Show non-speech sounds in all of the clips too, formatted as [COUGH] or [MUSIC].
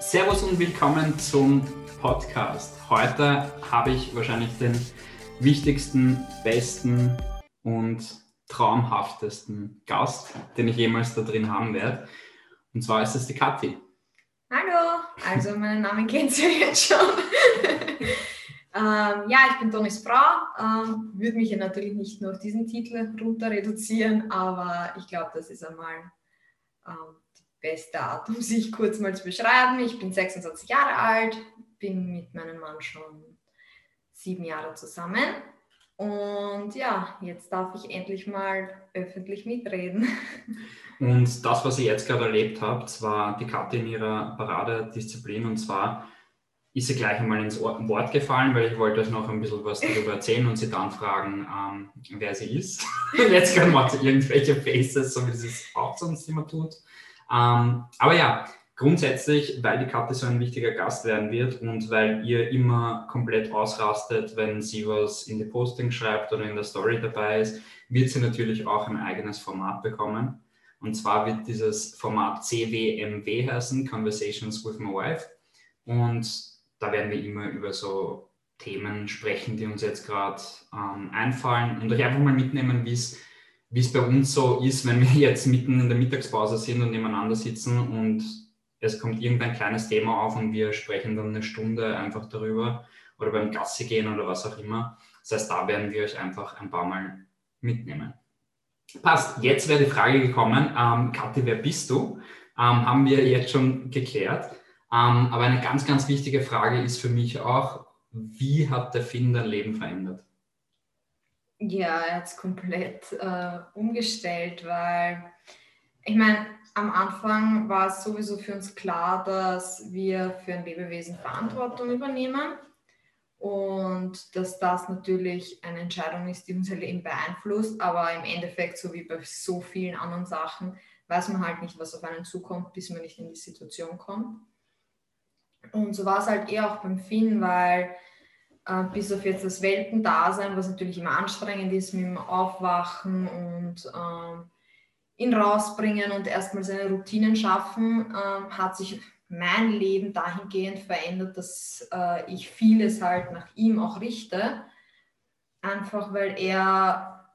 Servus und willkommen zum Podcast. Heute habe ich wahrscheinlich den wichtigsten, besten und traumhaftesten Gast, den ich jemals da drin haben werde. Und zwar ist es die Kathi. Hallo, also meinen Namen kennt ihr jetzt schon. [LAUGHS] ähm, ja, ich bin Donis Frau. Ähm, würde mich ja natürlich nicht nur auf diesen Titel runter reduzieren, aber ich glaube, das ist einmal ähm, beste Art, um sich kurz mal zu beschreiben. Ich bin 26 Jahre alt, bin mit meinem Mann schon sieben Jahre zusammen. Und ja, jetzt darf ich endlich mal öffentlich mitreden. [LAUGHS] Und das, was ihr jetzt gerade erlebt habt, war die Katte in ihrer Paradedisziplin. Und zwar ist sie gleich einmal ins Wort gefallen, weil ich wollte euch noch ein bisschen was darüber erzählen und sie dann fragen, ähm, wer sie ist. [LAUGHS] jetzt gerade macht sie irgendwelche Faces, so wie sie es auch sonst immer tut. Ähm, aber ja, grundsätzlich, weil die Katte so ein wichtiger Gast werden wird und weil ihr immer komplett ausrastet, wenn sie was in die Posting schreibt oder in der Story dabei ist, wird sie natürlich auch ein eigenes Format bekommen. Und zwar wird dieses Format CWMW heißen, Conversations with My Wife. Und da werden wir immer über so Themen sprechen, die uns jetzt gerade ähm, einfallen und euch einfach mal mitnehmen, wie es wie es bei uns so ist, wenn wir [LAUGHS] jetzt mitten in der Mittagspause sind und nebeneinander sitzen und es kommt irgendein kleines Thema auf und wir sprechen dann eine Stunde einfach darüber oder beim Gassi gehen oder was auch immer. Das heißt, da werden wir euch einfach ein paar Mal mitnehmen. Passt, jetzt wäre die Frage gekommen, ähm, Kathi, wer bist du? Ähm, haben wir jetzt schon geklärt. Ähm, aber eine ganz, ganz wichtige Frage ist für mich auch, wie hat der Finn dein Leben verändert? Ja, es komplett äh, umgestellt, weil ich meine, am Anfang war es sowieso für uns klar, dass wir für ein Lebewesen Verantwortung übernehmen und dass das natürlich eine Entscheidung ist, die unser Leben beeinflusst, aber im Endeffekt, so wie bei so vielen anderen Sachen, weiß man halt nicht, was auf einen zukommt, bis man nicht in die Situation kommt. Und so war es halt eher auch beim Finn, weil bis auf jetzt das Weltendasein, was natürlich immer anstrengend ist mit dem Aufwachen und ähm, ihn rausbringen und erstmal seine Routinen schaffen, ähm, hat sich mein Leben dahingehend verändert, dass äh, ich vieles halt nach ihm auch richte. Einfach weil er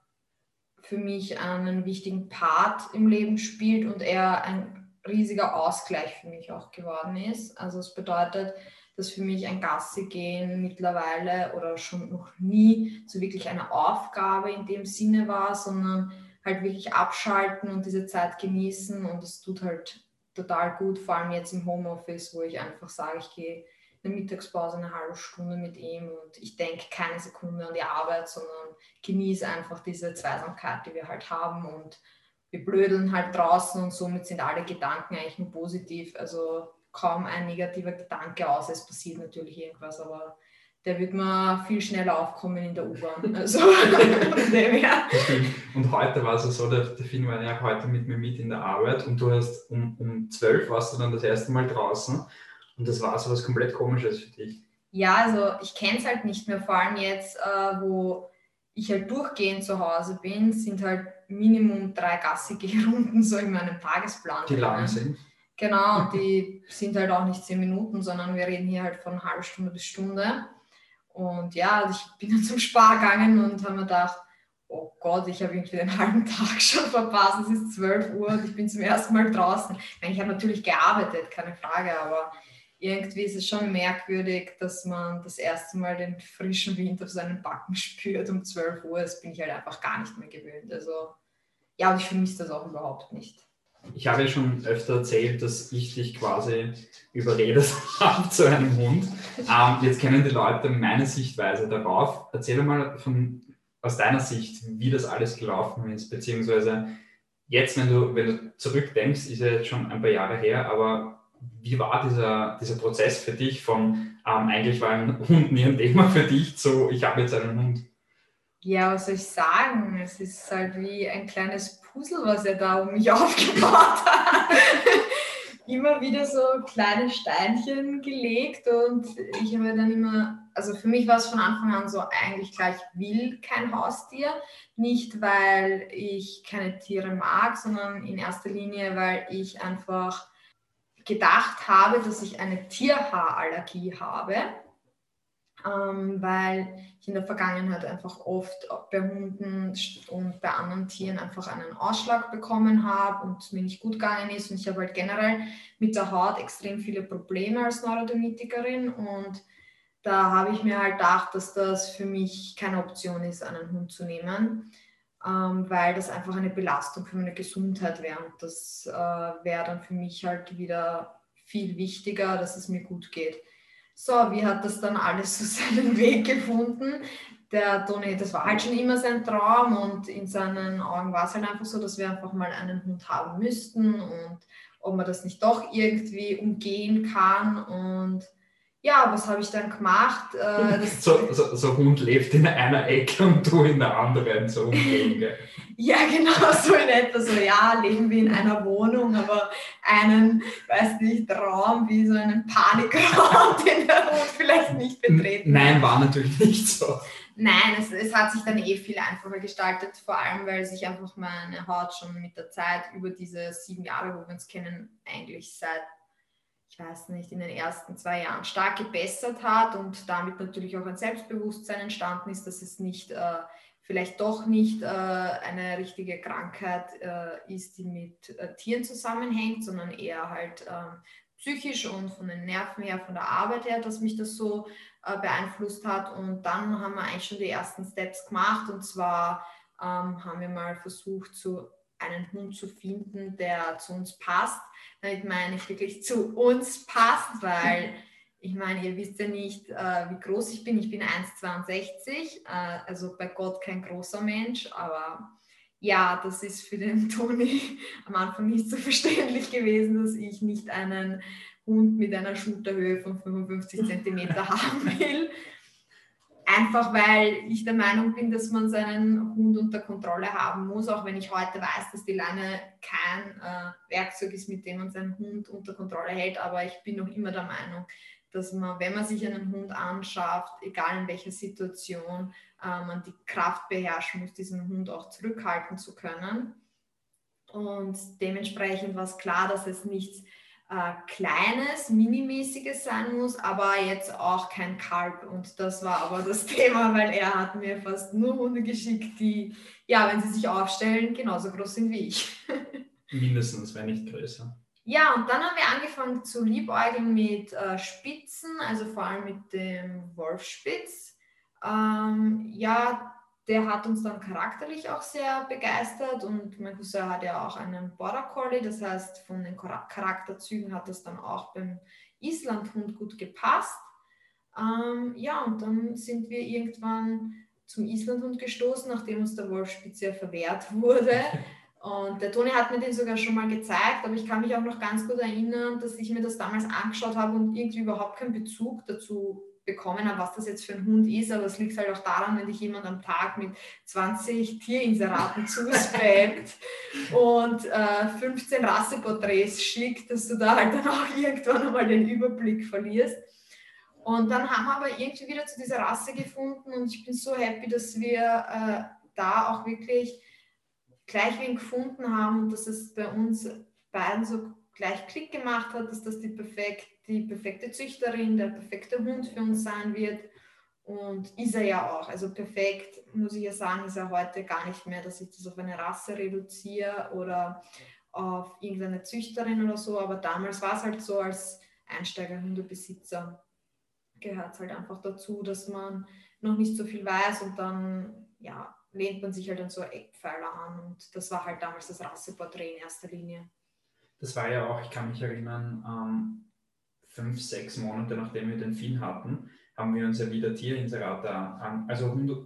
für mich einen wichtigen Part im Leben spielt und er ein riesiger Ausgleich für mich auch geworden ist. Also es bedeutet, dass für mich ein Gassi gehen mittlerweile oder schon noch nie so wirklich eine Aufgabe in dem Sinne war, sondern halt wirklich abschalten und diese Zeit genießen und es tut halt total gut, vor allem jetzt im Homeoffice, wo ich einfach sage, ich gehe in der Mittagspause eine halbe Stunde mit ihm und ich denke keine Sekunde an die Arbeit, sondern genieße einfach diese Zweisamkeit, die wir halt haben und wir blödeln halt draußen und somit sind alle Gedanken eigentlich nur positiv. Also kaum ein negativer Gedanke aus. Es passiert natürlich irgendwas, aber der wird mir viel schneller aufkommen in der U-Bahn. [LAUGHS] Also Und heute war es so, der, der Finn war ja heute mit mir mit in der Arbeit und du hast um, um 12 warst du dann das erste Mal draußen und das war so was komplett komisches für dich. Ja, also ich kenne es halt nicht mehr, vor allem jetzt, äh, wo ich halt durchgehend zu Hause bin, sind halt Minimum drei gassige Runden so in meinem Tagesplan. Die lang sind. Genau, und die sind halt auch nicht zehn Minuten, sondern wir reden hier halt von halben Stunde bis Stunde. Und ja, also ich bin [LAUGHS] dann zum Spar gegangen und habe mir gedacht, oh Gott, ich habe irgendwie den halben [LAUGHS] Tag schon verpasst, es ist 12 Uhr und ich bin zum ersten Mal draußen. Ich, meine, ich habe natürlich gearbeitet, keine Frage, aber irgendwie ist es schon merkwürdig, dass man das erste Mal den frischen Wind auf seinen Backen [LAUGHS] spürt um 12 Uhr. Das bin ich halt einfach gar nicht mehr gewöhnt. Also ja, und ich vermisse das auch überhaupt nicht ich habe ja schon öfter erzählt, dass ich dich quasi überredet habe [LAUGHS] zu einem Hund. Ähm, jetzt kennen die Leute meine Sichtweise darauf. Erzähl mal von, aus deiner Sicht, wie das alles gelaufen ist, beziehungsweise jetzt, wenn du, wenn du zurückdenkst, ist ja jetzt schon ein paar Jahre her, aber wie war dieser, dieser Prozess für dich von ähm, eigentlich war ein Hund nie ein Thema für dich zu ich habe jetzt einen Hund? Ja, was soll ich sagen? Es ist halt wie ein kleines Puzzle, was er da um mich [LAUGHS] aufgebaut hat. immer wieder so kleine Steinchen gelegt und ich habe dann immer, also für mich war es von Anfang an so eigentlich klar, ich will kein Haustier, nicht weil ich keine Tiere mag, sondern in erster Linie, weil ich einfach gedacht habe, dass ich eine Tierhaarallergie habe, ähm, weil ich in der Vergangenheit einfach oft bei Hunden und bei anderen Tieren einfach einen Ausschlag bekommen habe und mir nicht gut gegangen ist. Und ich habe halt generell mit der Haut extrem viele Probleme als Neurodermitikerin und da habe ich mir halt gedacht, dass das für mich keine Option ist, einen Hund zu nehmen, ähm, weil das einfach eine Belastung für meine Gesundheit wäre. Und das äh, wäre dann für mich halt wieder viel wichtiger, dass es mir gut geht. So, wie hat das dann alles so [LAUGHS] seinen Weg gefunden? Der Toni, das war halt schon immer sein Traum und in seinen Augen war es halt einfach so, dass wir einfach mal einen Hund haben müssten und ob man das nicht doch irgendwie umgehen kann und ja, was habe ich dann gemacht? Äh, [LAUGHS] so, so, so, Hund lebt in einer Ecke und du in der anderen, so umgehen. [LAUGHS] ja, genau, so in etwa so, ja, leben wir in einer Wohnung, aber einen, weiß nicht, Raum wie so einen Panikraum, [LAUGHS] den der Hund vielleicht nicht betreten Nein, war natürlich nicht so. Nein, es, es hat sich dann eh viel einfacher gestaltet, vor allem weil sich einfach meine Haut schon mit der Zeit über diese sieben Jahre, wo wir uns kennen, eigentlich seit ich weiß nicht, in den ersten zwei Jahren stark gebessert hat und damit natürlich auch ein Selbstbewusstsein entstanden ist, dass es nicht äh, vielleicht doch nicht äh, eine richtige Krankheit äh, ist, die mit äh, Tieren zusammenhängt, sondern eher halt ähm, psychisch und von den Nerven her, von der Arbeit her, dass mich das so äh, beeinflusst hat. Und dann haben wir eigentlich schon die ersten Steps gemacht und zwar ähm, haben wir mal versucht, so einen Hund zu finden, der zu uns passt damit meine ich wirklich zu uns passt, weil ich meine, ihr wisst ja nicht, äh, wie groß ich bin. Ich bin 1,62, äh, also bei Gott kein großer Mensch, aber ja, das ist für den [LAUGHS] Toni am Anfang nicht so verständlich gewesen, dass ich nicht einen Hund mit einer Schulterhöhe von 55 cm haben will. Einfach weil ich der Meinung bin, dass man seinen Hund unter Kontrolle haben muss, auch wenn ich heute weiß, dass die Leine kein äh, Werkzeug ist, mit dem man seinen Hund unter Kontrolle hält. Aber ich bin noch immer der Meinung, dass man, wenn man sich einen Hund anschafft, egal in welcher Situation, äh, man die Kraft beherrschen muss, diesen Hund auch zurückhalten zu können. Und dementsprechend war es klar, dass es nichts äh, kleines, minimäßiges sein muss, aber jetzt auch kein Kalb. Und das war aber das [LAUGHS] Thema, weil er hat mir fast nur Hunde geschickt, die, ja, wenn sie sich aufstellen, genauso groß sind wie ich. [LAUGHS] Mindestens, wenn nicht größer. Ja, und dann haben wir angefangen zu liebäugeln mit äh, Spitzen, also vor allem mit dem Wolfspitz. Ähm, ja, der hat uns dann charakterlich auch sehr begeistert und mein Cousin hat ja auch einen Border Collie, das heißt von den Charakterzügen hat das dann auch beim Islandhund gut gepasst. Ähm, ja, und dann sind wir irgendwann zum Islandhund gestoßen, nachdem uns der Wolfspitz ja verwehrt wurde. [LAUGHS] Und der Toni hat mir den sogar schon mal gezeigt, aber ich kann mich auch noch ganz gut erinnern, dass ich mir das damals angeschaut habe und irgendwie überhaupt keinen Bezug dazu bekommen habe, was das jetzt für ein Hund ist, aber es liegt halt auch daran, wenn dich jemand am Tag mit 20 Tierinseraten zuspammt [LAUGHS] und äh, 15 Rasseporträts schickt, dass du da halt dann auch irgendwann einmal den Überblick verlierst. Und dann haben wir aber irgendwie wieder zu dieser Rasse gefunden und ich bin so happy, dass wir äh, da auch wirklich gleich wen gefunden haben und dass es bei uns beiden so gleich Klick gemacht hat, dass das die perfekt die perfekte Züchterin, der perfekte Hund für uns sein wird. Und ist er ja auch. Also perfekt, muss ich ja sagen, ist er heute gar nicht mehr, dass ich das auf eine Rasse reduziere oder auf irgendeine Züchterin oder so. Aber damals war es halt so, als Einsteigerhundebesitzer gehört es halt einfach dazu, dass man noch nicht so viel weiß und dann ja, lehnt man sich halt an so Eckpfeiler an. Und das war halt damals das Rasseporträt in erster Linie. Das war ja auch, ich kann mich erinnern, ähm, fünf, sechs Monate nachdem wir den Finn hatten, haben wir uns ja wieder Tierinserate an, also Hunde,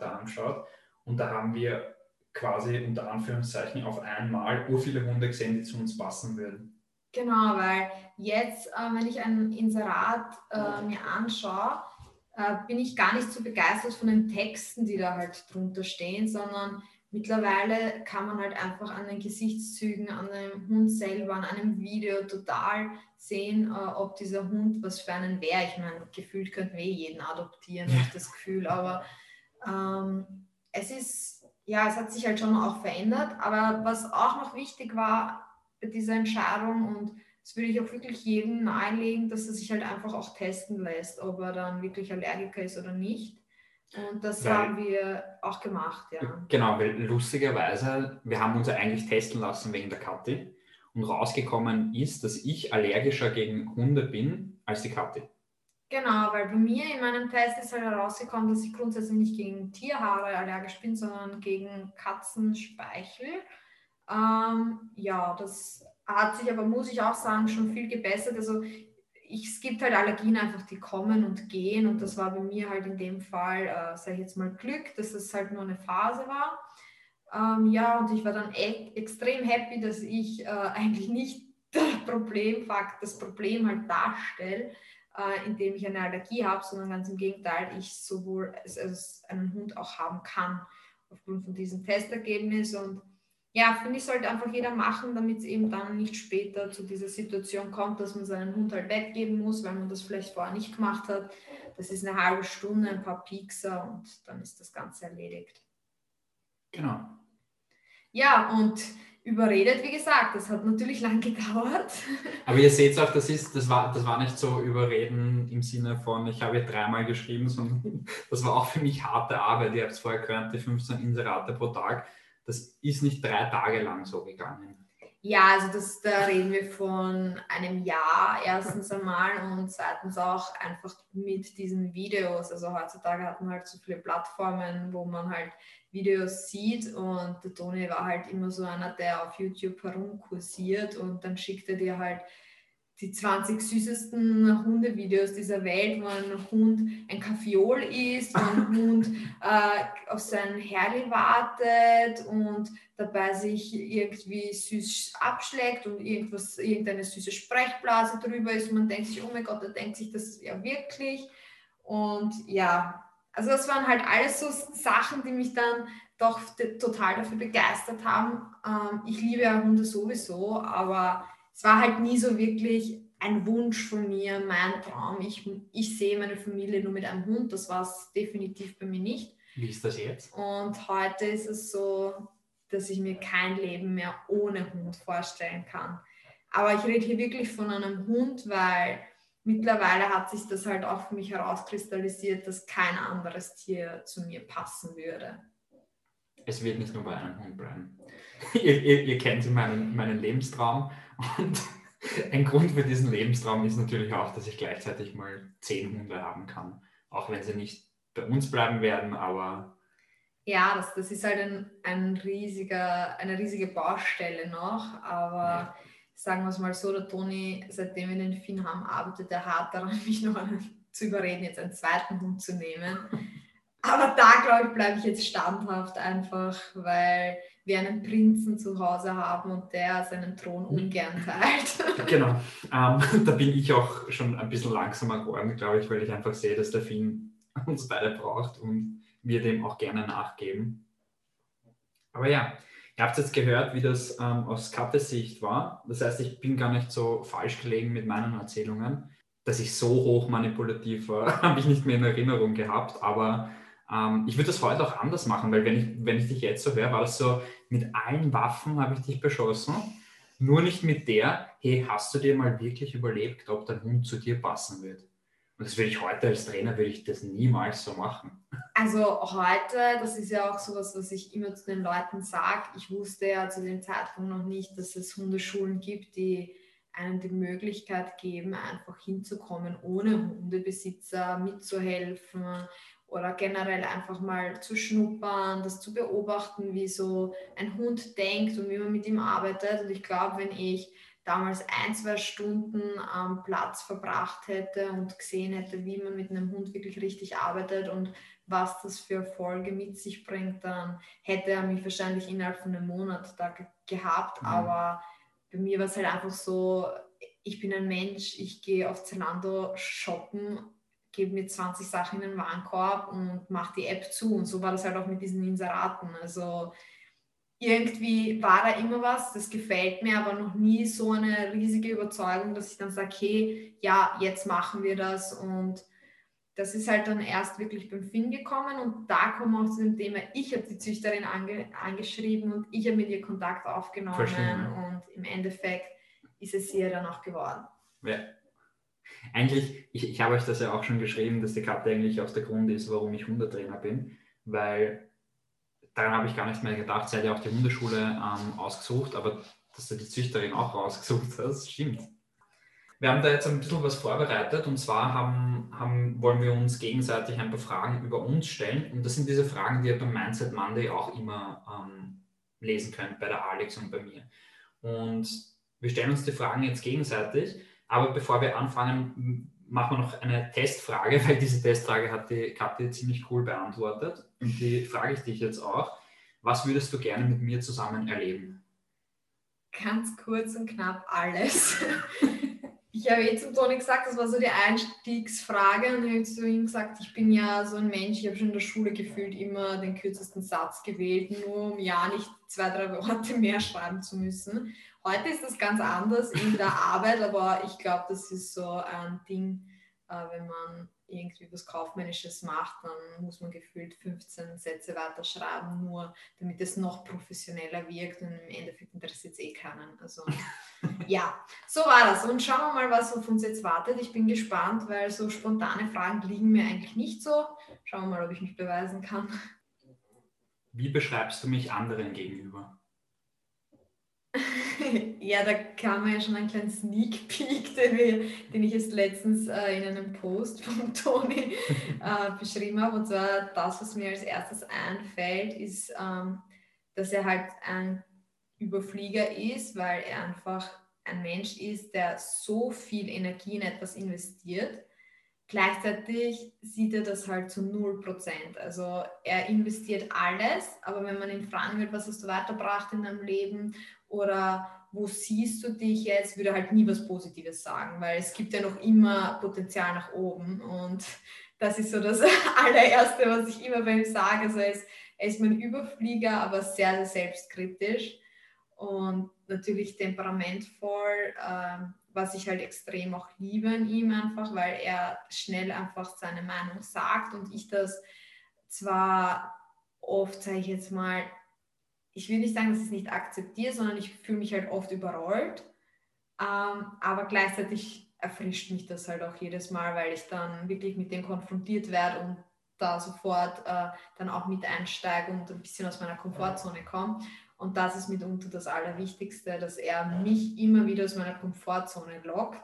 angeschaut und da haben wir quasi unter Anführungszeichen auf einmal ur viele Hunde gesehen, die zu uns passen würden. Genau, weil jetzt, äh, wenn ich ein Inserat äh, mir anschaue, äh, bin ich gar nicht so begeistert von den Texten, die da halt drunter stehen, sondern mittlerweile kann man halt einfach an den Gesichtszügen, an dem Hund selber, an einem Video total sehen, äh, ob dieser Hund was für einen wäre. Ich meine, gefühlt könnten wir eh jeden adoptieren, habe ich das Gefühl, aber ähm, es ist, ja, es hat sich halt schon auch verändert. Aber was auch noch wichtig war bei dieser Entscheidung und das würde ich auch wirklich jedem nahelegen, dass er sich halt einfach auch testen lässt, ob er dann wirklich Allergiker ist oder nicht. Und das weil, haben wir auch gemacht, ja. Genau, weil lustigerweise, wir haben uns ja eigentlich testen lassen wegen der Kathi und rausgekommen ist, dass ich allergischer gegen Hunde bin als die Kathi. Genau, weil bei mir in meinem Test ist halt herausgekommen, dass ich grundsätzlich nicht gegen Tierhaare allergisch bin, sondern gegen Katzenspeichel. Ähm, ja, das hat sich aber, muss ich auch sagen, schon viel gebessert. Also ich, es gibt halt Allergien einfach, die kommen und gehen und das war bei mir halt in dem Fall, äh, sage ich jetzt mal, Glück, dass es halt nur eine Phase war. Ähm, ja, und ich war dann e extrem happy, dass ich äh, [LAUGHS] eigentlich nicht das Problem, das Problem halt darstelle, äh, indem ich eine Allergie habe, sondern ganz im Gegenteil, ich sowohl als, als einen Hund auch haben kann aufgrund von diesem Testergebnis und ja, finde ich, sollte einfach jeder machen, damit es eben dann nicht später zu dieser Situation kommt, dass man seinen Hund halt weggeben muss, weil man das vielleicht vorher nicht gemacht hat. Das ist eine halbe Stunde, ein paar Piekser und dann ist das Ganze erledigt. Genau. Ja, und überredet, wie gesagt, das hat natürlich [LAUGHS] lang gedauert. Aber ihr seht auch, das, ist, das, war, das war nicht so überreden im Sinne von, ich habe dreimal geschrieben, sondern [LAUGHS] das war auch für mich harte Arbeit. Ihr habt es vorher gehört, die 15 Inserate pro Tag das ist nicht drei Tage lang so gegangen. Ja, also das, da reden wir von einem Jahr erstens einmal und zweitens auch einfach mit diesen Videos. Also heutzutage hat man halt so viele Plattformen, wo man halt Videos sieht und der Toni war halt immer so einer, der auf YouTube herumkursiert und dann schickt er dir halt die 20 süßesten Hundevideos dieser Welt, wo ein Hund ein Kaffeeol isst, wo ein Hund [LAUGHS] äh, auf seinen Herrli wartet und dabei sich irgendwie süß abschlägt und irgendwas, irgendeine süße Sprechblase drüber ist. Und man denkt sich, oh mein Gott, da denkt sich das ja wirklich. Und ja, also das waren halt alles so Sachen, die mich dann doch total dafür begeistert haben. Ähm, ich liebe ja Hunde sowieso, aber es war halt nie so wirklich ein Wunsch von mir, mein Traum. Ich, ich sehe meine Familie nur mit einem Hund, das war es definitiv bei mir nicht. Wie ist das jetzt? Und heute ist es so, dass ich mir kein Leben mehr ohne Hund vorstellen kann. Aber ich rede hier wirklich von einem Hund, weil mittlerweile hat sich das halt auch für mich herauskristallisiert, dass kein anderes Tier zu mir passen würde. Es wird nicht nur bei einem Hund bleiben. [LAUGHS] ihr, ihr, ihr kennt meinen, meinen Lebenstraum und [LAUGHS] ein Grund für diesen Lebenstraum ist natürlich auch, dass ich gleichzeitig mal zehn Hunde haben kann. Auch wenn sie nicht bei uns bleiben werden, aber. Ja, das, das ist halt ein, ein riesiger, eine riesige Baustelle noch, aber ja. sagen wir es mal so, der Toni, seitdem wir den Finn haben, arbeitet er hart daran, [LAUGHS] mich noch zu überreden, jetzt einen zweiten Hund zu nehmen. Aber da, glaube ich, bleibe ich jetzt standhaft einfach, weil wir einen Prinzen zu Hause haben und der seinen Thron mhm. ungern teilt. [LAUGHS] genau. Ähm, [LAUGHS] da bin ich auch schon ein bisschen langsamer geworden, glaube ich, weil ich einfach sehe, dass der Finn uns beide braucht und wir dem auch gerne nachgeben. Aber ja, ihr habt jetzt gehört, wie das ähm, aus Kattes Sicht war. Das heißt, ich bin gar nicht so falsch gelegen mit meinen Erzählungen. Dass ich so hoch manipulativ war, [LAUGHS] habe ich nicht mehr in Erinnerung gehabt, aber ähm, ich würde das heute auch anders machen, weil wenn ich, wenn ich dich jetzt so höre, war das so, mit allen Waffen habe ich dich beschossen, nur nicht mit der, hey, hast du dir mal wirklich überlebt, ob dein Hund zu dir passen wird? Und das würde ich heute als Trainer, würde ich das niemals so machen. Also heute, das ist ja auch sowas, was ich immer zu den Leuten sage. Ich wusste ja zu dem Zeitpunkt noch nicht, dass es Hundeschulen gibt, die einem die Möglichkeit geben, einfach hinzukommen, ohne Hundebesitzer mitzuhelfen, oder generell einfach mal zu schnuppern, das zu beobachten, wie so ein Hund denkt und wie man mit ihm arbeitet. Und ich glaube, wenn ich damals ein, zwei Stunden am Platz verbracht hätte und gesehen hätte, wie man mit einem Hund wirklich richtig arbeitet und was das für Erfolge mit sich bringt, dann hätte er mich wahrscheinlich innerhalb von einem Monat da gehabt. Mhm. Aber bei mir war es halt einfach so, ich bin ein Mensch, ich gehe auf Zalando shoppen gebe mir 20 Sachen in den Warenkorb und mache die App zu. Und so war das halt auch mit diesen Inseraten. Also irgendwie war da immer was, das gefällt mir, aber noch nie so eine riesige Überzeugung, dass ich dann sage, okay, ja, jetzt machen wir das. Und das ist halt dann erst wirklich beim Finn gekommen und da kommen wir auch zu dem Thema, ich habe die Züchterin ange angeschrieben und ich habe mit ihr Kontakt aufgenommen und im Endeffekt ist es ihr dann auch geworden. Ja. Eigentlich, ich, ich habe euch das ja auch schon geschrieben, dass die Karte eigentlich auch der Grund ist, warum ich Hundetrainer bin, weil daran habe ich gar nicht mehr gedacht. Sie hat ja auch die Hundeschule ähm, ausgesucht, aber dass du die Züchterin auch rausgesucht hast, stimmt. Wir haben da jetzt ein bisschen was vorbereitet und zwar haben, haben, wollen wir uns gegenseitig ein paar Fragen über uns stellen und das sind diese Fragen, die ihr beim Mindset Monday auch immer ähm, lesen könnt, bei der Alex und bei mir. Und wir stellen uns die Fragen jetzt gegenseitig, aber bevor wir anfangen, machen wir noch eine Testfrage, weil diese Testfrage hat die Kathi ziemlich cool beantwortet und die frage ich dich jetzt auch. Was würdest du gerne mit mir zusammen erleben? Ganz kurz und knapp alles. [LAUGHS] Ich habe eh zum Toni gesagt, das war so die Einstiegsfrage und ich habe zu ihm gesagt, ich bin ja so ein Mensch, ich habe schon in der Schule gefühlt immer den kürzesten Satz gewählt, nur um ja nicht zwei, drei Worte mehr schreiben zu müssen. Heute ist das ganz anders in der Arbeit, aber ich glaube, das ist so ein Ding, äh, wenn man irgendwie was Kaufmännisches macht, dann muss man gefühlt 15 Sätze weiter schreiben, nur damit es noch professioneller wirkt und im Endeffekt interessiert es eh keinen. Also [LAUGHS] ja, so war das. Und schauen wir mal, was auf uns jetzt wartet. Ich bin gespannt, weil so spontane Fragen liegen mir eigentlich nicht so. Schauen wir mal, ob ich mich beweisen kann. Wie beschreibst du mich anderen gegenüber? [LAUGHS] ja, da kam ja schon ein kleinen Sneak Peek, [LAUGHS] den, wir, den ich jetzt letztens äh, in einem Post [LAUGHS] von Toni äh, beschrieben habe. Und zwar das, was mir als erstes einfällt, ist, ähm, dass er halt ein Überflieger ist, weil er einfach ein Mensch ist, der so viel Energie in etwas investiert. Gleichzeitig sieht er das halt zu 0%. Also er investiert alles, aber wenn man ihn fragen will, was hast du weitergebracht in deinem Leben oder wo siehst du dich jetzt, würde halt nie was Positives sagen, weil es gibt ja noch immer Potenzial nach oben. Und das ist so das [LAUGHS] allererste, was ich immer bei ihm sage. Also er ist, er ist mein Überflieger, aber sehr, sehr selbstkritisch. Und natürlich temperamentvoll, äh, was ich halt extrem auch liebe an ihm einfach, weil er schnell einfach seine Meinung sagt und ich das zwar oft, sage ich jetzt mal, ich will nicht sagen, dass ich es nicht akzeptiere, sondern ich fühle mich halt oft überrollt. Ähm, aber gleichzeitig erfrischt mich das halt auch jedes Mal, weil ich dann wirklich mit dem konfrontiert werde und da sofort äh, dann auch mit einsteige und ein bisschen aus meiner Komfortzone komme. Und das ist mitunter das Allerwichtigste, dass er mich immer wieder aus meiner Komfortzone lockt.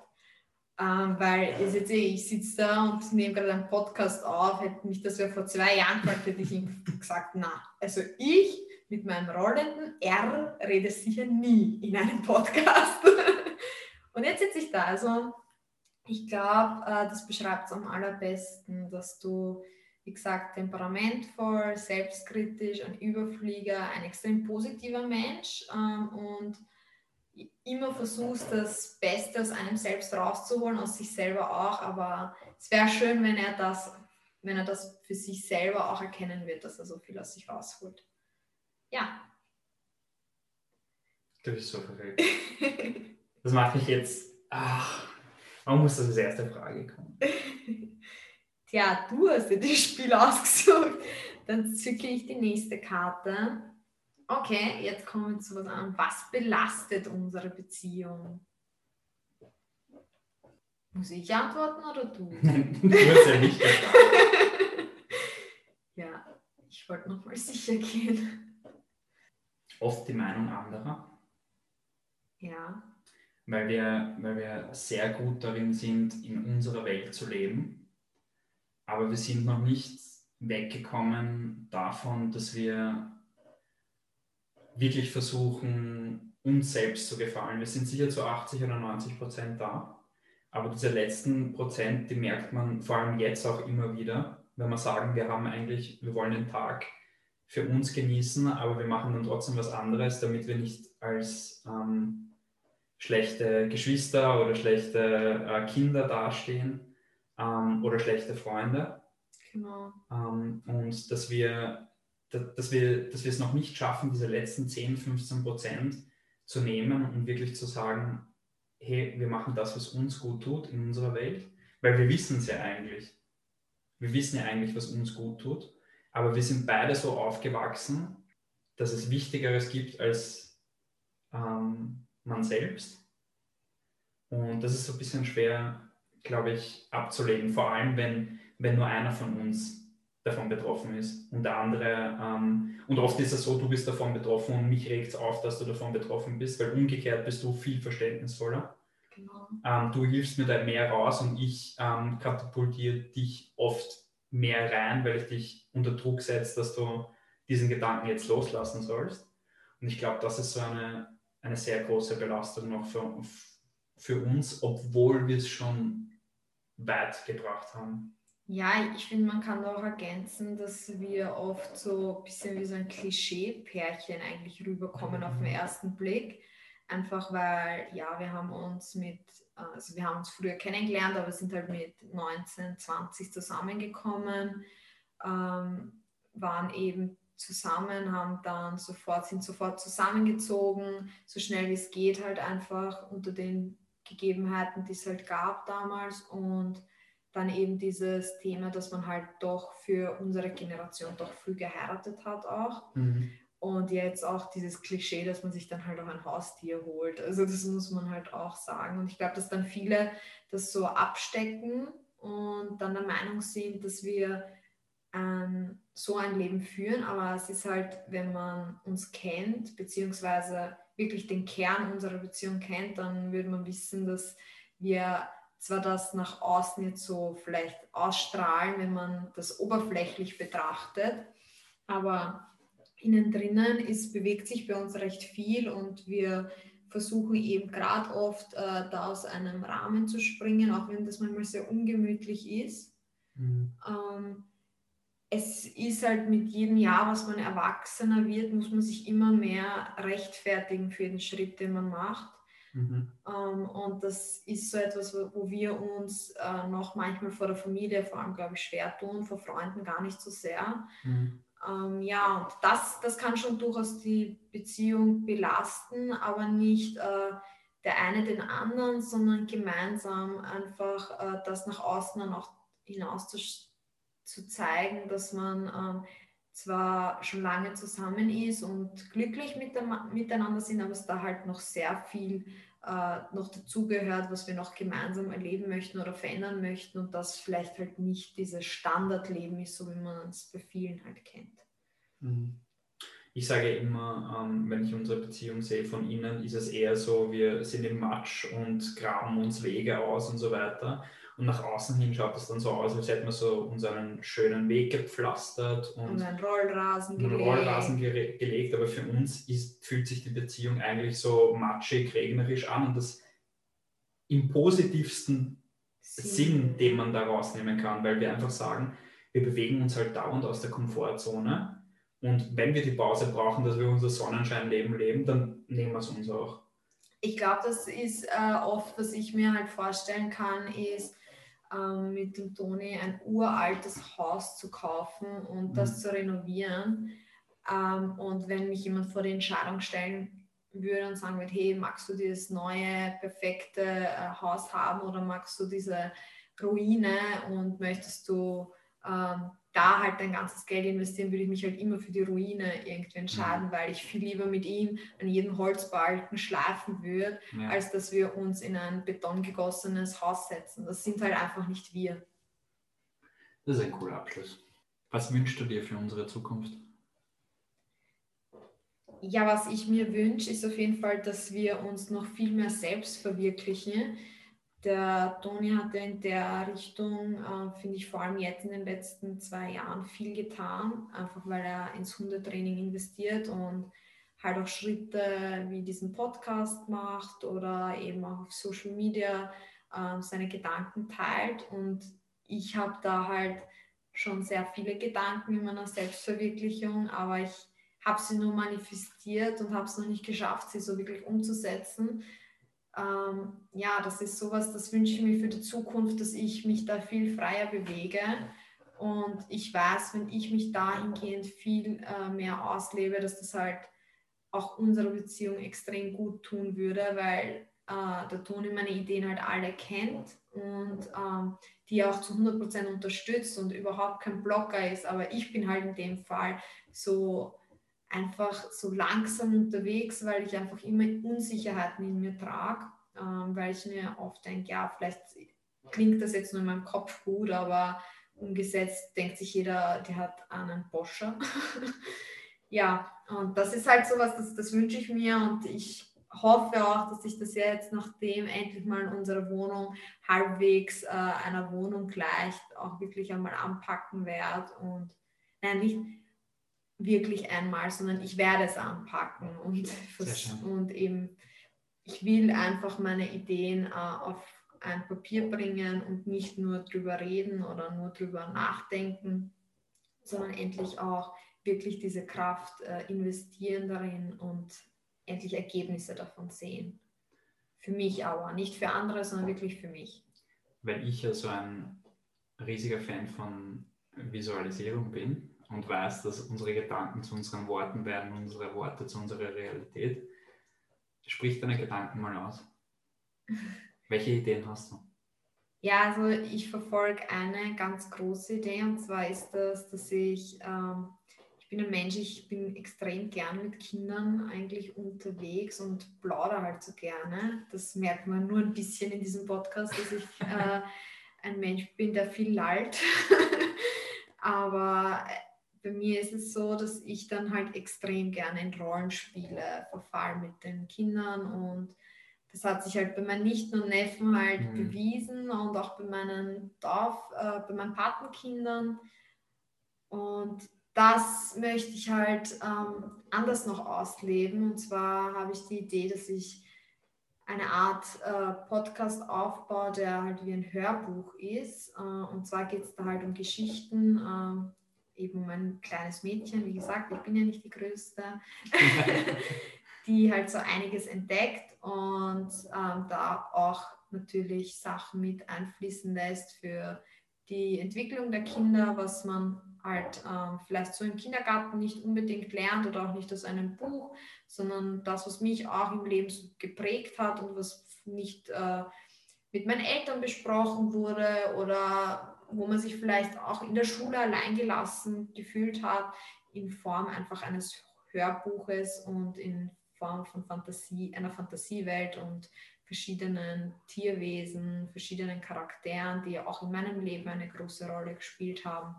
Ähm, weil jetzt eh, ich sitze da und nehme gerade einen Podcast auf, hätte mich das ja vor zwei Jahren gefragt, hätte ich ihm gesagt, na, also ich mit meinem rollenden R rede sicher nie in einem Podcast. [LAUGHS] und jetzt sitze ich da. Also ich glaube, äh, das beschreibt es am allerbesten, dass du, wie gesagt, temperamentvoll, selbstkritisch, ein Überflieger, ein extrem positiver Mensch ähm, und immer versuchst, das Beste aus einem selbst rauszuholen, aus sich selber auch. Aber es wäre schön, wenn er das, wenn er das für sich selber auch erkennen wird, dass er so viel aus sich rausholt. Ja. Du bist so verrückt. Das macht mich jetzt. Ach, warum muss das als erste Frage kommen? [LAUGHS] Tja, du hast dir das Spiel ausgesucht. Dann zücke ich die nächste Karte. Okay, jetzt kommen wir zu was an. Was belastet unsere Beziehung? Muss ich antworten oder du? [LAUGHS] du musst ja nicht [LAUGHS] Ja, ich wollte nochmal sicher gehen oft die Meinung anderer. Ja. Weil wir, weil wir sehr gut darin sind, in unserer Welt zu leben. Aber wir sind noch nicht weggekommen davon, dass wir wirklich versuchen, uns selbst zu gefallen. Wir sind sicher zu 80 oder 90 Prozent da. Aber diese letzten Prozent, die merkt man vor allem jetzt auch immer wieder, wenn wir sagen, wir haben eigentlich, wir wollen den Tag für uns genießen, aber wir machen dann trotzdem was anderes, damit wir nicht als ähm, schlechte Geschwister oder schlechte äh, Kinder dastehen ähm, oder schlechte Freunde. Genau. Ähm, und dass wir, dass, wir, dass wir es noch nicht schaffen, diese letzten 10, 15 Prozent zu nehmen und wirklich zu sagen, hey, wir machen das, was uns gut tut in unserer Welt, weil wir wissen es ja eigentlich. Wir wissen ja eigentlich, was uns gut tut. Aber wir sind beide so aufgewachsen, dass es Wichtigeres gibt als ähm, man selbst. Und das ist so ein bisschen schwer, glaube ich, abzulegen, vor allem wenn, wenn nur einer von uns davon betroffen ist und der andere. Ähm, und oft ist es so, du bist davon betroffen und mich regt es auf, dass du davon betroffen bist, weil umgekehrt bist du viel verständnisvoller. Genau. Ähm, du hilfst mir da mehr raus und ich ähm, katapultiere dich oft mehr rein, weil ich dich unter Druck setze, dass du diesen Gedanken jetzt loslassen sollst. Und ich glaube, das ist so eine, eine sehr große Belastung noch für, für uns, obwohl wir es schon weit gebracht haben. Ja, ich finde, man kann auch ergänzen, dass wir oft so ein bisschen wie so ein Klischee-Pärchen eigentlich rüberkommen auf den mhm. ersten Blick. Einfach weil, ja, wir haben uns mit, also wir haben uns früher kennengelernt, aber sind halt mit 19, 20 zusammengekommen, ähm, waren eben zusammen, haben dann sofort, sind sofort zusammengezogen, so schnell wie es geht, halt einfach unter den Gegebenheiten, die es halt gab damals und dann eben dieses Thema, dass man halt doch für unsere Generation doch früh geheiratet hat auch. Mhm. Und jetzt auch dieses Klischee, dass man sich dann halt auch ein Haustier holt. Also das muss man halt auch sagen. Und ich glaube, dass dann viele das so abstecken und dann der Meinung sind, dass wir ähm, so ein Leben führen. Aber es ist halt, wenn man uns kennt, beziehungsweise wirklich den Kern unserer Beziehung kennt, dann würde man wissen, dass wir zwar das nach außen jetzt so vielleicht ausstrahlen, wenn man das oberflächlich betrachtet, aber innen drinnen ist, bewegt sich bei uns recht viel und wir versuchen eben gerade oft äh, da aus einem Rahmen zu springen, auch wenn das manchmal sehr ungemütlich ist. Mhm. Ähm, es ist halt mit jedem Jahr, was man erwachsener wird, muss man sich immer mehr rechtfertigen für den Schritt, den man macht. Mhm. Ähm, und das ist so etwas, wo wir uns äh, noch manchmal vor der Familie, vor allem, glaube ich, schwer tun, vor Freunden gar nicht so sehr. Mhm. Ähm, ja, und das, das kann schon durchaus die Beziehung belasten, aber nicht äh, der eine den anderen, sondern gemeinsam einfach äh, das nach außen dann auch hinaus zu, zu zeigen, dass man ähm, zwar schon lange zusammen ist und glücklich mit der, miteinander sind, aber es da halt noch sehr viel äh, noch dazugehört, was wir noch gemeinsam erleben möchten oder verändern möchten und das vielleicht halt nicht dieses Standardleben ist, so wie man es bei vielen halt kennt. Mhm. Ich sage immer, ähm, wenn ich unsere Beziehung sehe von innen, ist es eher so, wir sind im Matsch und graben uns Wege aus und so weiter. Und nach außen hin schaut es dann so aus, als hätten wir so unseren schönen Weg gepflastert und, und einen Rollrasen, gelegt. Rollrasen gelegt. Aber für uns ist, fühlt sich die Beziehung eigentlich so matschig, regnerisch an und das im positivsten Sinn. Sinn, den man da rausnehmen kann, weil wir einfach sagen, wir bewegen uns halt dauernd aus der Komfortzone. Und wenn wir die Pause brauchen, dass wir unser Sonnenscheinleben leben, dann nehmen wir es uns auch. Ich glaube, das ist äh, oft, was ich mir halt vorstellen kann, ist, ähm, mit dem Toni ein uraltes Haus zu kaufen und mhm. das zu renovieren. Ähm, und wenn mich jemand vor die Entscheidung stellen würde und sagen würde, hey, magst du dieses neue, perfekte äh, Haus haben oder magst du diese Ruine und möchtest du ähm, da halt dein ganzes Geld investieren, würde ich mich halt immer für die Ruine irgendwie entscheiden, mhm. weil ich viel lieber mit ihm an jedem Holzbalken schleifen würde, ja. als dass wir uns in ein betongegossenes Haus setzen. Das sind halt einfach nicht wir. Das ist ein cooler Abschluss. Was wünschst du dir für unsere Zukunft? Ja, was ich mir wünsche, ist auf jeden Fall, dass wir uns noch viel mehr selbst verwirklichen der Toni hatte in der Richtung, äh, finde ich, vor allem jetzt in den letzten zwei Jahren viel getan, einfach weil er ins Hundetraining investiert und halt auch Schritte wie diesen Podcast macht oder eben auch auf Social Media äh, seine Gedanken teilt. Und ich habe da halt schon sehr viele Gedanken in meiner Selbstverwirklichung, aber ich habe sie nur manifestiert und habe es noch nicht geschafft, sie so wirklich umzusetzen ähm, ja, das ist sowas, das wünsche ich mir für die Zukunft, dass ich mich da viel freier bewege. Und ich weiß, wenn ich mich dahingehend viel äh, mehr auslebe, dass das halt auch unserer Beziehung extrem gut tun würde, weil äh, der Toni meine Ideen halt alle kennt und ähm, die auch zu 100% unterstützt und überhaupt kein Blocker ist. Aber ich bin halt in dem Fall so einfach so langsam unterwegs, weil ich einfach immer Unsicherheiten in mir trage. ähm, weil ich mir oft denke, ja, vielleicht klingt das jetzt nur in meinem Kopf gut, aber umgesetzt denkt sich jeder, der hat einen Boscher. [LAUGHS] ja, und das ist halt sowas, das, das wünsche ich mir und ich hoffe auch, dass sich das jetzt, nachdem endlich mal unsere Wohnung halbwegs äh, einer Wohnung gleicht, auch wirklich einmal anpacken werde und nein, nicht wirklich einmal, sondern ich werde es anpacken und, [LAUGHS] und eben ich will einfach meine Ideen äh, auf ein Papier bringen und nicht nur drüber reden oder nur drüber nachdenken, sondern endlich auch wirklich diese Kraft äh, investieren darin und endlich Ergebnisse davon sehen. Für mich aber, nicht für andere, sondern wirklich für mich. Weil ich ja so ein riesiger Fan von Visualisierung bin und weiß, dass unsere Gedanken zu unseren Worten werden, unsere Worte zu unserer Realität. Sprich deine Gedanken mal aus. [LAUGHS] Welche Ideen hast du? Ja, also ich verfolge eine ganz große Idee und zwar ist das, dass ich ähm, ich bin ein Mensch, ich bin extrem gern mit Kindern eigentlich unterwegs und plaudere halt so gerne. Das merkt man nur ein bisschen in diesem Podcast, dass ich [LAUGHS] äh, ein Mensch bin, der viel lallt. [LAUGHS] Aber bei mir ist es so, dass ich dann halt extrem gerne in Rollenspiele verfall mit den Kindern und das hat sich halt bei meinen Nichten und Neffen halt mhm. bewiesen und auch bei meinen Dorf, äh, bei meinen Patenkindern. Und das möchte ich halt ähm, anders noch ausleben. Und zwar habe ich die Idee, dass ich eine Art äh, Podcast aufbaue, der halt wie ein Hörbuch ist. Äh, und zwar geht es da halt um Geschichten, äh, eben um ein kleines Mädchen, wie gesagt, ich bin ja nicht die Größte, [LAUGHS] [LAUGHS] die halt so einiges entdeckt und ähm, da auch natürlich Sachen mit einfließen lässt für die Entwicklung der Kinder, was man halt ähm, vielleicht so im Kindergarten nicht unbedingt lernt oder auch nicht aus einem Buch, sondern das, was mich auch im Leben so geprägt hat und was nicht äh, mit meinen Eltern besprochen wurde oder wo man sich vielleicht auch in der Schule alleingelassen gefühlt hat, in Form einfach eines Hörbuches und in Form von Fantasie, einer Fantasiewelt und verschiedenen Tierwesen, verschiedenen Charakteren, die auch in meinem Leben eine große Rolle gespielt haben.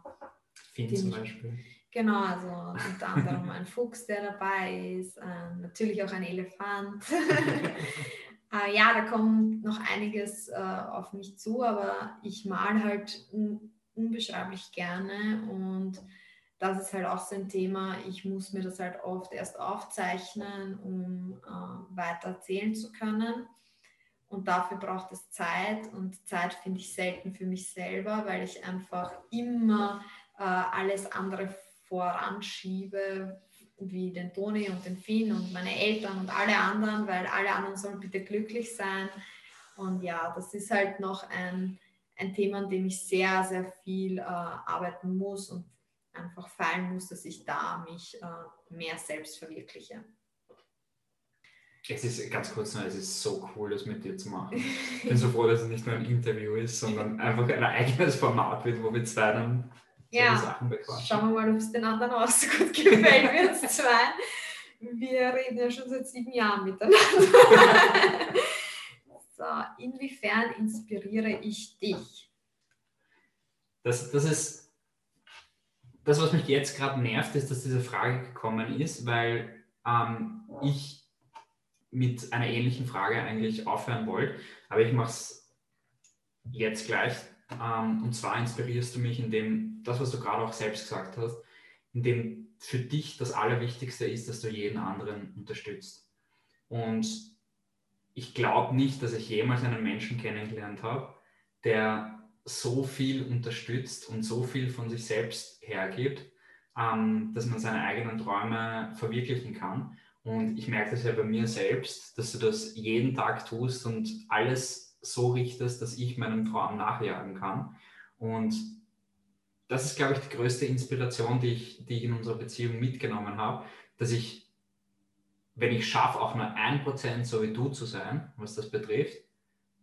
Finn zum Beispiel. Genau, also unter anderem ein Fuchs, der dabei ist, äh, natürlich auch ein Elefant. [LAUGHS] [LAUGHS] äh, ja, da kommt noch einiges äh, auf mich zu, aber ich mal halt un unbeschreiblich gerne und das ist halt auch so ein Thema. Ich muss mir das halt oft erst aufzeichnen, um äh, weiter erzählen zu können. Und dafür braucht es Zeit und Zeit finde ich selten für mich selber, weil ich einfach immer äh, alles andere voranschiebe, wie den Toni und den Finn und meine Eltern und alle anderen, weil alle anderen sollen bitte glücklich sein. Und ja, das ist halt noch ein, ein Thema, an dem ich sehr, sehr viel äh, arbeiten muss und einfach fallen muss, dass ich da mich äh, mehr selbst verwirkliche. Es ist ganz kurz noch, es ist so cool, das mit dir zu machen. [LAUGHS] Ich bin so froh, dass es nicht nur ein Interview ist, sondern einfach ein eigenes Format wird, wo wir zwei dann ja. Sachen bequatschen. Schauen wir mal, ob es den anderen auch so gut gefällt wie uns zwei. Wir reden ja schon seit sieben Jahren miteinander. so, inwiefern inspiriere ich dich? Das, das ist das, was mich jetzt gerade nervt, ist, dass diese Frage gekommen ist, weil ähm, ich mit einer ähnlichen Frage eigentlich aufhören wollte. Aber ich mache es jetzt gleich. Ähm, und zwar inspirierst du mich, indem das, was du gerade auch selbst gesagt hast, indem für dich das Allerwichtigste ist, dass du jeden anderen unterstützt. Und ich glaube nicht, dass ich jemals einen Menschen kennengelernt habe, der so viel unterstützt und so viel von sich selbst hergibt, ähm, dass man seine eigenen Träume verwirklichen kann. Und ich merke das ja bei mir selbst, dass du das jeden Tag tust und alles so richtest, dass ich meinem Traum nachjagen kann. Und das ist, glaube ich, die größte Inspiration, die ich, die ich in unserer Beziehung mitgenommen habe, dass ich, wenn ich schaffe, auch nur ein Prozent so wie du zu sein, was das betrifft,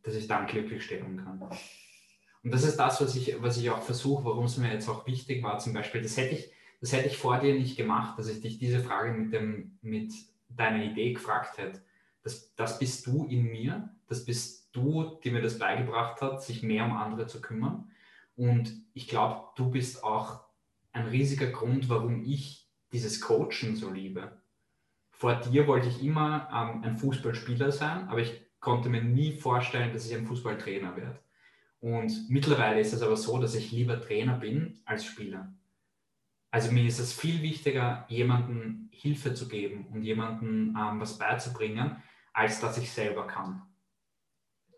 dass ich dann glücklich sterben kann. Und das ist das, was ich, was ich auch versuche, warum es mir jetzt auch wichtig war, zum Beispiel, das hätte ich, das hätte ich vor dir nicht gemacht, dass ich dich diese Frage mit, dem, mit deine Idee gefragt hätte, das, das bist du in mir, das bist du, die mir das beigebracht hat, sich mehr um andere zu kümmern. Und ich glaube, du bist auch ein riesiger Grund, warum ich dieses Coachen so liebe. Vor dir wollte ich immer ähm, ein Fußballspieler sein, aber ich konnte mir nie vorstellen, dass ich ein Fußballtrainer werde. Und mittlerweile ist es aber so, dass ich lieber Trainer bin als Spieler. Also mir ist es viel wichtiger, jemandem Hilfe zu geben und jemandem ähm, was beizubringen, als dass ich selber kann.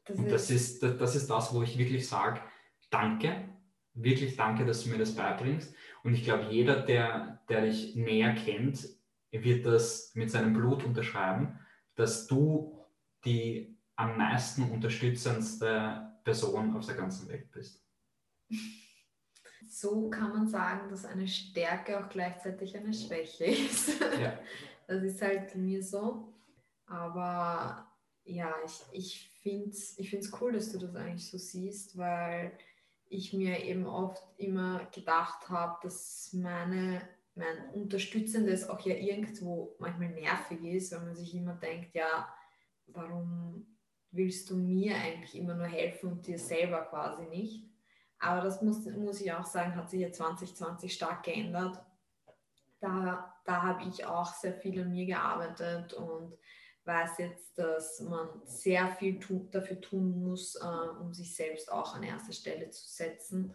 Das und das ist, das, das ist das, wo ich wirklich sage, danke, wirklich danke, dass du mir das beibringst. Und ich glaube, jeder, der, der dich näher kennt, wird das mit seinem Blut unterschreiben, dass du die am meisten unterstützendste Person auf der ganzen Welt bist. So kann man sagen, dass eine Stärke auch gleichzeitig eine Schwäche ist. Ja. [LAUGHS] Das ist halt mir so. Aber ja, ich, ich finde es ich find's cool, dass du das eigentlich so siehst, weil ich mir eben oft immer gedacht habe, dass meine, mein Unterstützendes auch ja irgendwo manchmal nervig ist, weil man sich immer denkt, ja, warum willst du mir eigentlich immer nur helfen und dir selber quasi nicht? Aber das muss, muss ich auch sagen, hat sich ja 2020 stark geändert. Da, da habe ich auch sehr viel an mir gearbeitet und weiß jetzt, dass man sehr viel tu dafür tun muss, äh, um sich selbst auch an erste Stelle zu setzen.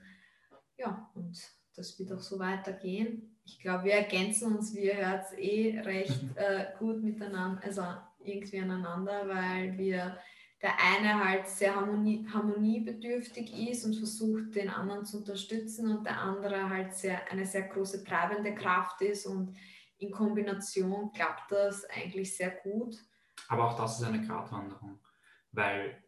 Ja, und das wird auch so weitergehen. Ich glaube, wir ergänzen uns, wie ihr hört, eh recht [LAUGHS] äh, gut miteinander, also irgendwie aneinander, weil wir der eine halt sehr harmonie, harmoniebedürftig ist und versucht, den anderen zu unterstützen und der andere halt sehr, eine sehr große treibende Kraft ist und in Kombination klappt das eigentlich sehr gut. Aber auch das ist eine Gratwanderung, weil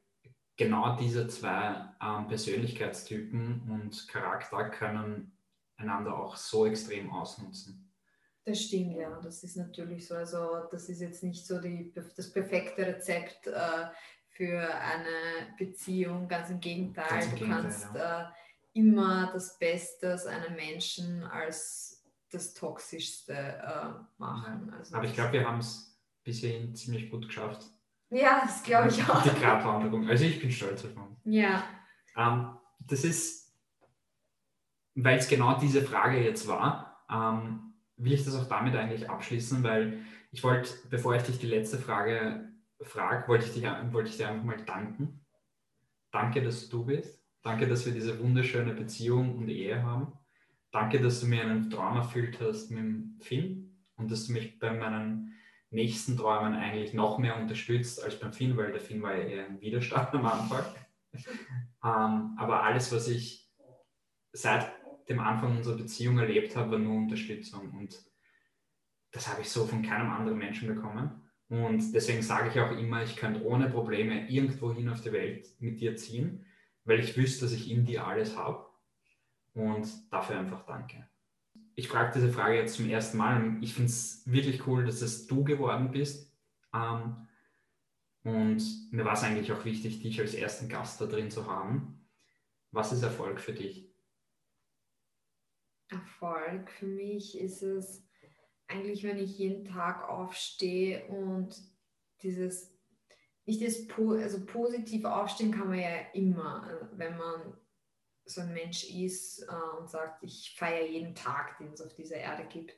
genau diese zwei ähm, Persönlichkeitstypen und Charakter können einander auch so extrem ausnutzen. Das stimmt, ja, das ist natürlich so. Also das ist jetzt nicht so die, das perfekte Rezept äh, für eine Beziehung, ganz im Gegenteil. Ganz im du Gegenteil, kannst ja. äh, immer das Beste aus einem Menschen als das Toxischste äh, machen. Also Aber ich glaube, wir haben es bis hierhin ziemlich gut geschafft. Ja, das glaube ich auch. Die Gratwanderung. Also ich bin stolz uns. Ja. Ähm, das ist, weil es genau diese Frage jetzt war, ähm, will ich das auch damit eigentlich abschließen, weil ich wollte, bevor ich dich die letzte Frage frage, wollte ich, dich, wollte ich dir einfach mal danken. Danke, dass du bist. Danke, dass wir diese wunderschöne Beziehung und Ehe haben. Danke, dass du mir einen Traum erfüllt hast mit dem Film und dass du mich bei meinen nächsten Träumen eigentlich noch mehr unterstützt als beim Finn, weil der Finn war ja eher ein Widerstand am Anfang. [LAUGHS] ähm, aber alles, was ich seit dem Anfang unserer Beziehung erlebt habe, war nur Unterstützung. Und das habe ich so von keinem anderen Menschen bekommen. Und deswegen sage ich auch immer, ich könnte ohne Probleme irgendwo hin auf die Welt mit dir ziehen, weil ich wüsste, dass ich in dir alles habe. Und dafür einfach danke ich frage diese Frage jetzt zum ersten Mal ich finde es wirklich cool, dass es du geworden bist. Ähm, und mir war es eigentlich auch wichtig, dich als ersten Gast da drin zu haben. Was ist Erfolg für dich? Erfolg für mich ist es eigentlich, wenn ich jeden Tag aufstehe und dieses, nicht das, also positiv aufstehen kann man ja immer, wenn man so ein Mensch ist äh, und sagt, ich feiere jeden Tag, den es auf dieser Erde gibt.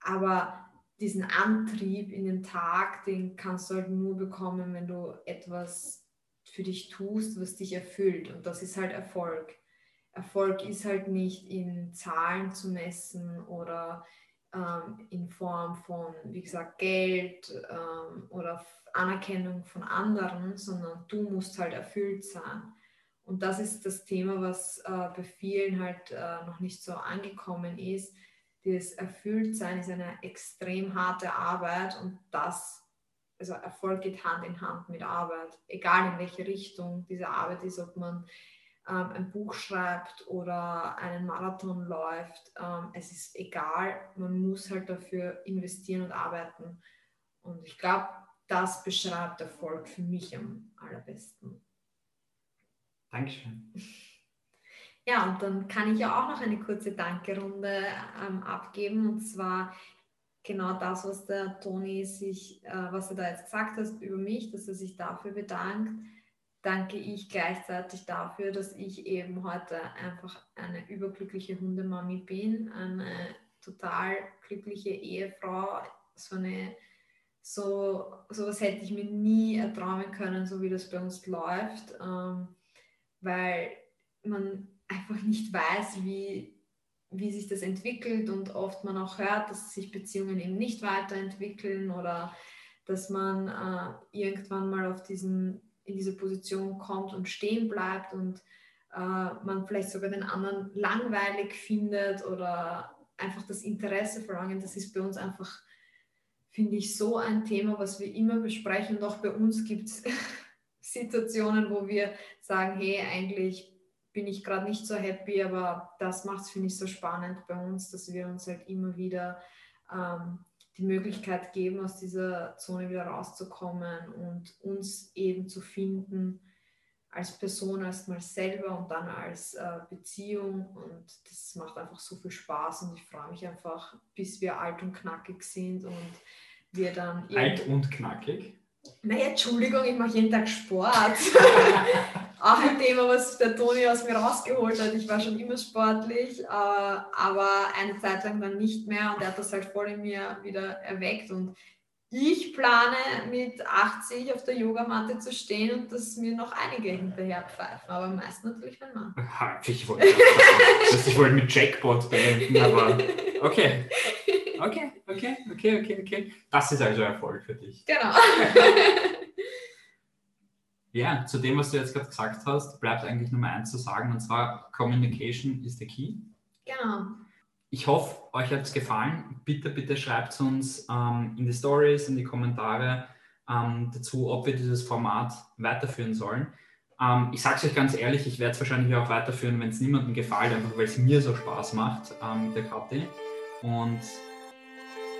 Aber diesen Antrieb in den Tag, den kannst du halt nur bekommen, wenn du etwas für dich tust, was dich erfüllt. Und das ist halt Erfolg. Erfolg ist halt nicht in Zahlen zu messen oder ähm, in Form von, wie gesagt, Geld ähm, oder Anerkennung von anderen, sondern du musst halt erfüllt sein. Und das ist das Thema, was äh, bei vielen halt äh, noch nicht so angekommen ist. Das Erfülltsein ist eine extrem harte Arbeit und das, also Erfolg geht Hand in Hand mit Arbeit, egal in welche Richtung diese Arbeit ist, ob man ähm, ein Buch schreibt oder einen Marathon läuft. Ähm, es ist egal, man muss halt dafür investieren und arbeiten. Und ich glaube, das beschreibt Erfolg für mich am allerbesten. Dankeschön. Ja, und dann kann ich ja auch noch eine kurze Dankerunde ähm, abgeben. Und zwar, genau das, was der Toni sich, äh, was er da jetzt gesagt hat über mich, dass er sich dafür bedankt, danke ich gleichzeitig dafür, dass ich eben heute einfach eine überglückliche Hundemami bin, eine total glückliche Ehefrau, so eine so sowas hätte ich mir nie erträumen können, so wie das bei uns läuft, ähm, weil man einfach nicht weiß, wie, wie sich das entwickelt und oft man auch hört, dass sich Beziehungen eben nicht weiterentwickeln oder dass man äh, irgendwann mal auf diesen in diese Position kommt und stehen bleibt und äh, man vielleicht sogar den anderen langweilig findet oder einfach das Interesse verlangen, das ist bei uns einfach, finde ich, so ein Thema, was wir immer besprechen. Und auch bei uns gibt es Situationen, wo wir sagen, hey, eigentlich bin ich gerade nicht so happy, aber das macht es, finde ich, so spannend bei uns, dass wir uns halt immer wieder ähm, die Möglichkeit geben, aus dieser Zone wieder rauszukommen und uns eben zu finden als Person erstmal selber und dann als äh, Beziehung. Und das macht einfach so viel Spaß und ich freue mich einfach, bis wir alt und knackig sind und wir dann. Alt und knackig? Naja, Entschuldigung, ich mache jeden Tag Sport. [LAUGHS] Auch ein Thema, was der Toni aus mir rausgeholt hat. Ich war schon immer sportlich, äh, aber eine Zeit lang dann nicht mehr und er hat das halt voll in mir wieder erweckt. Und ich plane mit 80 auf der Yogamatte zu stehen und dass mir noch einige hinterher pfeifen, aber meist natürlich mein Mann. [LAUGHS] Ich wollte, ich wollte mit Jackpot beenden, aber okay. Okay, okay, okay, okay, okay. Das ist also Erfolg für dich. Genau. [LAUGHS] ja, zu dem, was du jetzt gerade gesagt hast, bleibt eigentlich Nummer eins zu sagen, und zwar Communication is the key. Genau. Ich hoffe, euch hat es gefallen. Bitte, bitte schreibt uns ähm, in die Stories, in die Kommentare ähm, dazu, ob wir dieses Format weiterführen sollen. Ähm, ich sage es euch ganz ehrlich, ich werde es wahrscheinlich auch weiterführen, wenn es niemandem gefällt, einfach weil es mir so Spaß macht ähm, mit der Kathi. Und